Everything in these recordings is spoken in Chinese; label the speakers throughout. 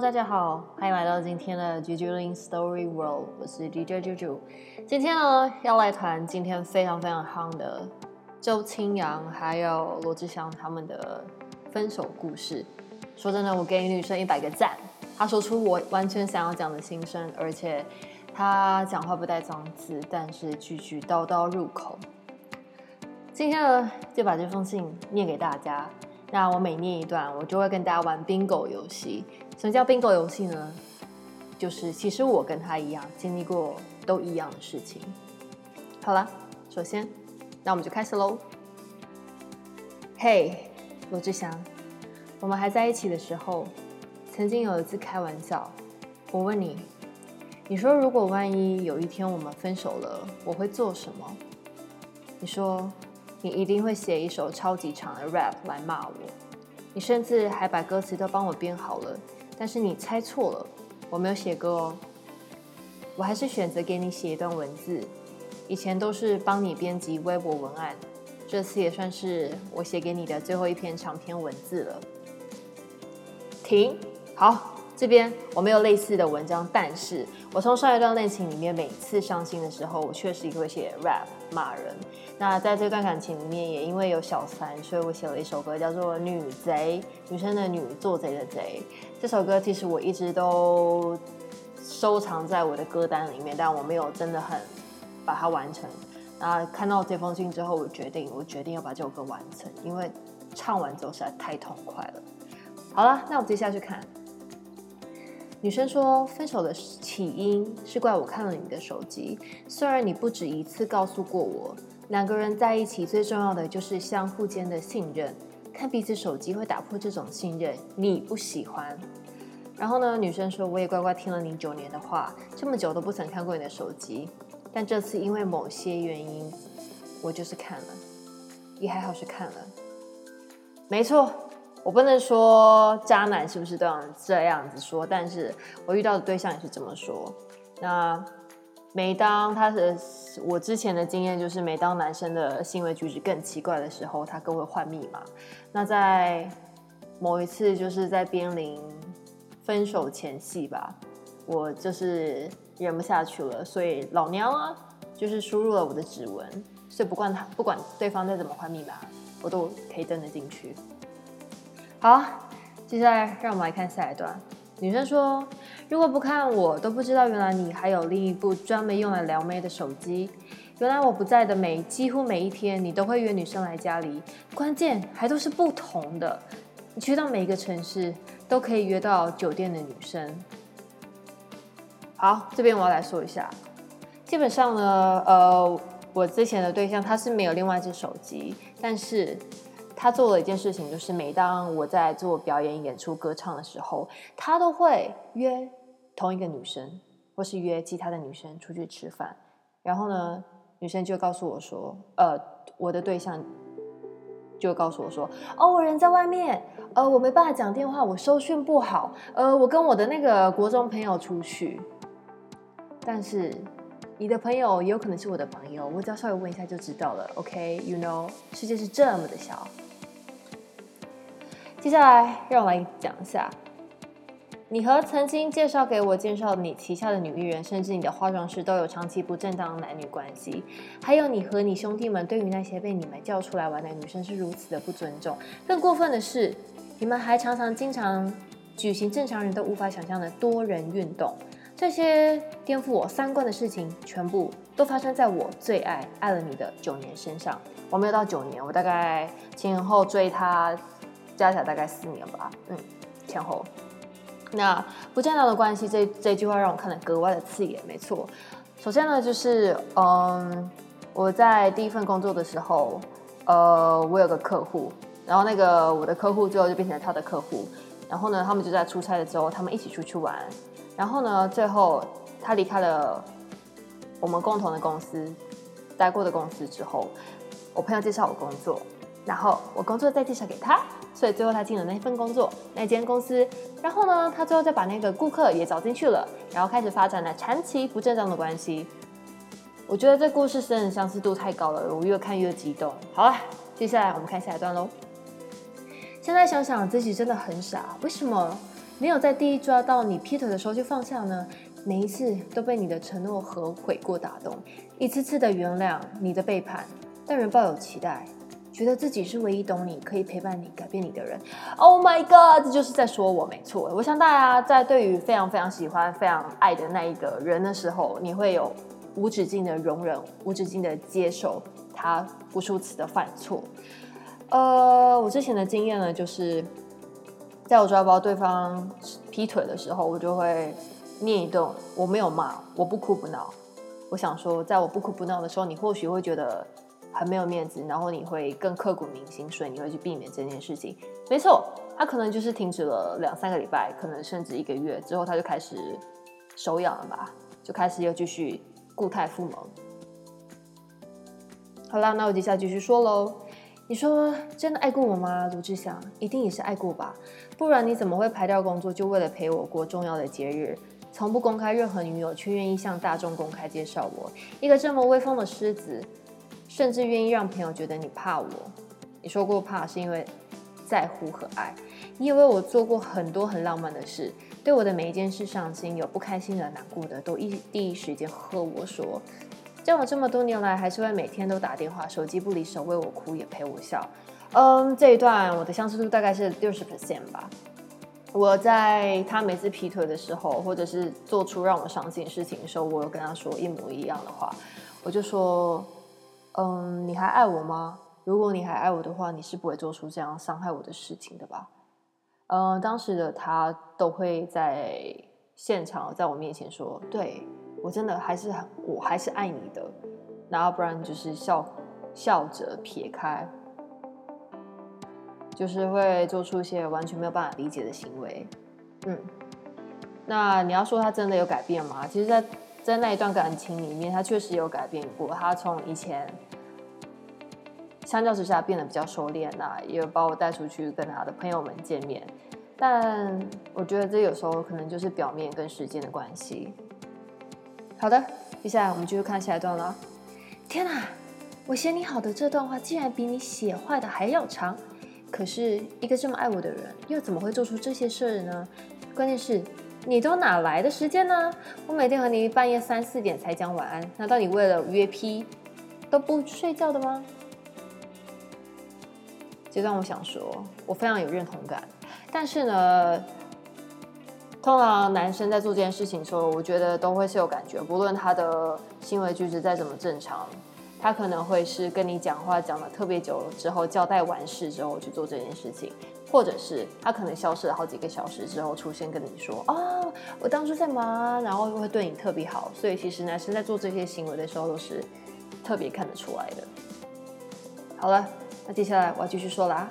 Speaker 1: 大家好，欢迎来到今天的 Juju Lin Story World，我是 DJ Juju。今天呢，要来谈今天非常非常夯的周青阳还有罗志祥他们的分手故事。说真的，我给女生一百个赞，她说出我完全想要讲的心声，而且她讲话不带脏字，但是句句刀刀入口。今天呢，就把这封信念给大家。那我每念一段，我就会跟大家玩 bingo 游戏。什么叫并购游戏呢？就是其实我跟他一样，经历过都一样的事情。好了，首先，那我们就开始喽。嘿，罗志祥，我们还在一起的时候，曾经有一次开玩笑，我问你，你说如果万一有一天我们分手了，我会做什么？你说。你一定会写一首超级长的 rap 来骂我，你甚至还把歌词都帮我编好了，但是你猜错了，我没有写歌哦，我还是选择给你写一段文字。以前都是帮你编辑微博文案，这次也算是我写给你的最后一篇长篇文字了。停，好。这边我没有类似的文章，但是我从上一段恋情里面，每次伤心的时候，我确实也会写 rap 骂人。那在这段感情里面，也因为有小三，所以我写了一首歌，叫做《女贼》，女生的女，做贼的贼。这首歌其实我一直都收藏在我的歌单里面，但我没有真的很把它完成。那看到这封信之后，我决定，我决定要把这首歌完成，因为唱完之后实在太痛快了。好了，那我们接下去看。女生说：“分手的起因是怪我看了你的手机。虽然你不止一次告诉过我，两个人在一起最重要的就是相互间的信任。看彼此手机会打破这种信任，你不喜欢。然后呢？女生说：我也乖乖听了你九年的话，这么久都不曾看过你的手机。但这次因为某些原因，我就是看了，也还好是看了。没错。”我不能说渣男是不是都要这样子说，但是我遇到的对象也是这么说。那每当他的我之前的经验就是，每当男生的行为举止更奇怪的时候，他更会换密码。那在某一次就是在濒临分手前夕吧，我就是忍不下去了，所以老娘啊，就是输入了我的指纹，所以不管他不管对方再怎么换密码，我都可以登得进去。好，接下来让我们来看下一段。女生说：“如果不看，我都不知道原来你还有另一部专门用来撩妹的手机。原来我不在的每几乎每一天，你都会约女生来家里，关键还都是不同的。你去到每一个城市，都可以约到酒店的女生。”好，这边我要来说一下。基本上呢，呃，我之前的对象他是没有另外一只手机，但是。他做了一件事情，就是每当我在做表演、演出、歌唱的时候，他都会约同一个女生，或是约其他的女生出去吃饭。然后呢，女生就告诉我说：“呃，我的对象就告诉我说，哦，我人在外面，呃，我没办法讲电话，我收讯不好，呃，我跟我的那个国中朋友出去。但是你的朋友也有可能是我的朋友，我只要稍微问一下就知道了。OK，you know，世界是这么的小。”接下来，让我来讲一下，你和曾经介绍给我介绍你旗下的女艺人，甚至你的化妆师都有长期不正当男女关系。还有你和你兄弟们对于那些被你们叫出来玩的女生是如此的不尊重。更过分的是，你们还常常经常举行正常人都无法想象的多人运动。这些颠覆我三观的事情，全部都发生在我最爱爱了你的九年身上。我没有到九年，我大概前后追他。加起来大概四年吧，嗯，前后。那不正当的关系这这句话让我看得格外的刺眼。没错，首先呢，就是嗯，我在第一份工作的时候，呃，我有个客户，然后那个我的客户最后就变成了他的客户，然后呢，他们就在出差的时候，他们一起出去玩，然后呢，最后他离开了我们共同的公司待过的公司之后，我朋友介绍我工作，然后我工作再介绍给他。所以最后他进了那份工作，那间公司，然后呢，他最后再把那个顾客也找进去了，然后开始发展了长期不正当的关系。我觉得这故事真的相似度太高了，我越看越激动。好了，接下来我们看下一段喽。现在想想自己真的很傻，为什么没有在第一抓到你劈腿的时候就放下呢？每一次都被你的承诺和悔过打动，一次次的原谅你的背叛，但仍抱有期待，觉得自己是唯一懂你、可以陪伴你、改变你的人。Oh my god，这就是在说我没错。我想大家在对于非常非常喜欢、非常爱的那一个人的时候，你会有无止境的容忍、无止境的接受他无数次的犯错。呃，我之前的经验呢，就是在我抓包对方劈腿的时候，我就会。念一顿，我没有骂，我不哭不闹。我想说，在我不哭不闹的时候，你或许会觉得很没有面子，然后你会更刻骨铭心，所以你会去避免这件事情。没错，他可能就是停止了两三个礼拜，可能甚至一个月之后，他就开始手痒了吧，就开始又继续固态复萌。好啦，那我接下来继续说喽。你说真的爱过我吗，卢志祥？一定也是爱过吧，不然你怎么会排掉工作，就为了陪我过重要的节日？从不公开任何女友，却愿意向大众公开介绍我，一个这么威风的狮子，甚至愿意让朋友觉得你怕我。你说过怕是因为在乎和爱，你以为我做过很多很浪漫的事，对我的每一件事上心，有不开心的、难过的，都一第一时间和我说。交往这么多年来，还是会每天都打电话，手机不离手，为我哭也陪我笑。嗯，这一段我的相似度大概是六十 percent 吧。我在他每次劈腿的时候，或者是做出让我伤心的事情的时候，我有跟他说一模一样的话。我就说，嗯，你还爱我吗？如果你还爱我的话，你是不会做出这样伤害我的事情的吧？嗯，当时的他都会在现场，在我面前说，对我真的还是很，我还是爱你的。然后不然就是笑笑着撇开。就是会做出一些完全没有办法理解的行为，嗯，那你要说他真的有改变吗？其实，在在那一段感情里面，他确实有改变过。他从以前相较之下变得比较收敛那也有把我带出去跟他的朋友们见面。但我觉得这有时候可能就是表面跟时间的关系。好的，接下来我们继续看下一段了。天哪，我写你好的这段话竟然比你写坏的还要长。可是，一个这么爱我的人，又怎么会做出这些事呢？关键是，你都哪来的时间呢？我每天和你半夜三四点才讲晚安，难道你为了约批都不睡觉的吗？这段我想说，我非常有认同感。但是呢，通常男生在做这件事情的时候，我觉得都会是有感觉，不论他的行为举止再怎么正常。他可能会是跟你讲话讲了特别久之后，交代完事之后去做这件事情，或者是他可能消失了好几个小时之后出现跟你说：“哦，我当初在忙，然后又会对你特别好。”所以其实男生在做这些行为的时候都是特别看得出来的。好了，那接下来我要继续说啦。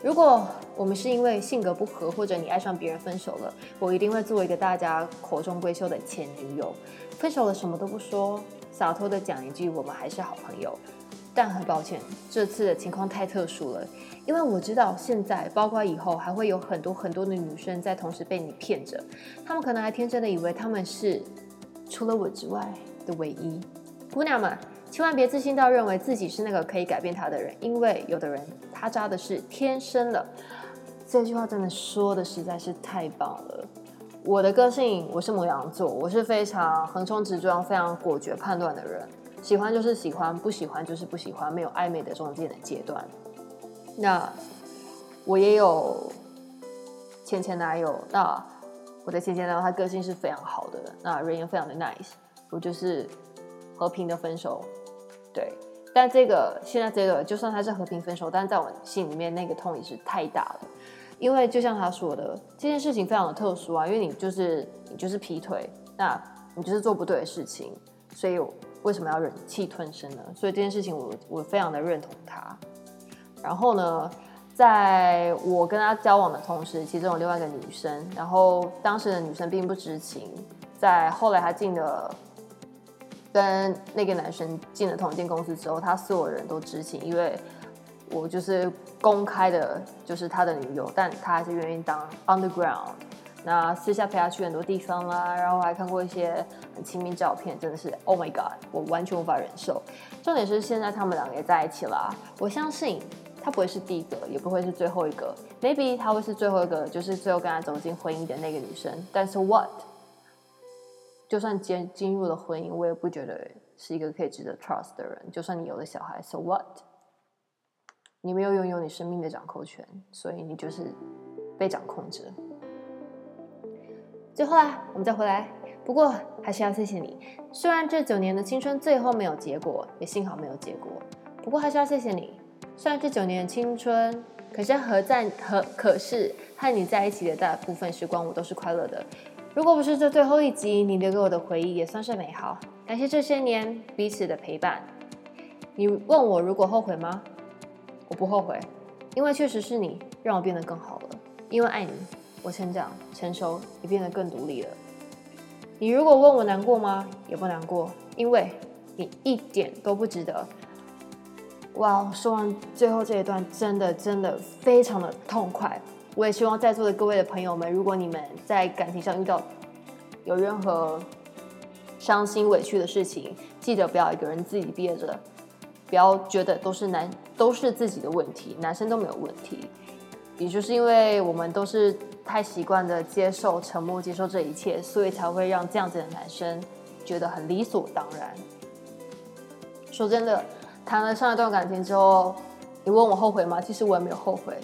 Speaker 1: 如果我们是因为性格不合，或者你爱上别人分手了，我一定会做一个大家口中闺秀的前女友，分手了什么都不说。洒脱的讲一句，我们还是好朋友，但很抱歉，这次的情况太特殊了，因为我知道现在，包括以后，还会有很多很多的女生在同时被你骗着，她们可能还天真的以为她们是除了我之外的唯一。姑娘们，千万别自信到认为自己是那个可以改变他的人，因为有的人他渣的是天生的。这句话真的说的实在是太棒了。我的个性，我是母羊座，我是非常横冲直撞、非常果决判断的人。喜欢就是喜欢，不喜欢就是不喜欢，没有暧昧的中间的阶段。那我也有前前男友，那我的前前男友他个性是非常好的，那人也非常的 nice，我就是和平的分手。对，但这个现在这个，就算他是和平分手，但在我心里面那个痛也是太大了。因为就像他说的，这件事情非常的特殊啊，因为你就是你就是劈腿，那你就是做不对的事情，所以为什么要忍气吞声呢？所以这件事情我我非常的认同他。然后呢，在我跟他交往的同时，其中有另外一个女生，然后当时的女生并不知情，在后来他进了跟那个男生进了同一间公司之后，他所有人都知情，因为。我就是公开的，就是他的女友，但他还是愿意当 underground。那私下陪他去很多地方啦，然后还看过一些很亲密照片，真的是 Oh my God，我完全无法忍受。重点是现在他们两个也在一起了，我相信他不会是第一个，也不会是最后一个。Maybe 他会是最后一个，就是最后跟他走进婚姻的那个女生。但是 What？就算进进入了婚姻，我也不觉得是一个可以值得 trust 的人。就算你有了小孩，So what？你没有拥有你生命的掌控权，所以你就是被掌控着。最后啦，我们再回来。不过还是要谢谢你。虽然这九年的青春最后没有结果，也幸好没有结果。不过还是要谢谢你。虽然这九年的青春，可是和在和可是和你在一起的大部分时光，我都是快乐的。如果不是这最后一集，你留给我的回忆也算是美好。感谢这些年彼此的陪伴。你问我如果后悔吗？我不后悔，因为确实是你让我变得更好了。因为爱你，我成长、成熟，也变得更独立了。你如果问我难过吗？也不难过，因为你一点都不值得。哇，说完最后这一段，真的真的非常的痛快。我也希望在座的各位的朋友们，如果你们在感情上遇到有任何伤心委屈的事情，记得不要一个人自己憋着，不要觉得都是男都是自己的问题，男生都没有问题。也就是因为我们都是。太习惯的接受沉默，接受这一切，所以才会让这样子的男生觉得很理所当然。说真的，谈了上一段感情之后，你问我后悔吗？其实我也没有后悔，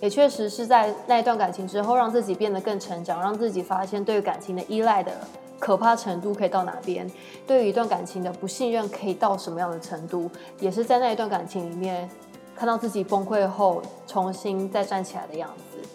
Speaker 1: 也确实是在那一段感情之后，让自己变得更成长，让自己发现对感情的依赖的可怕程度可以到哪边，对于一段感情的不信任可以到什么样的程度，也是在那一段感情里面看到自己崩溃后重新再站起来的样子。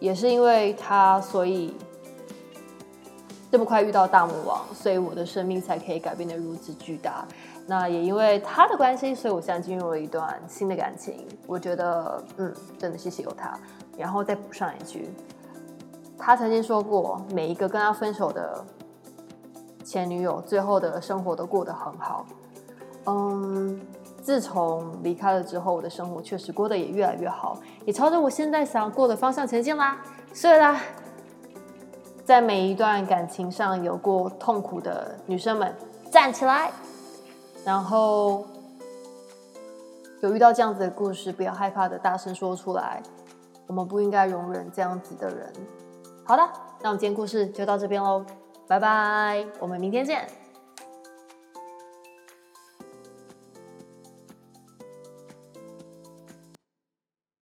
Speaker 1: 也是因为他，所以这么快遇到大魔王，所以我的生命才可以改变的如此巨大。那也因为他的关系，所以我现在进入了一段新的感情。我觉得，嗯，真的谢谢有他。然后再补上一句，他曾经说过，每一个跟他分手的前女友，最后的生活都过得很好。嗯。自从离开了之后，我的生活确实过得也越来越好，也朝着我现在想要过的方向前进啦。所以啦，在每一段感情上有过痛苦的女生们，站起来！然后有遇到这样子的故事，不要害怕的大声说出来。我们不应该容忍这样子的人。好的，那我们今天故事就到这边喽，拜拜，我们明天见。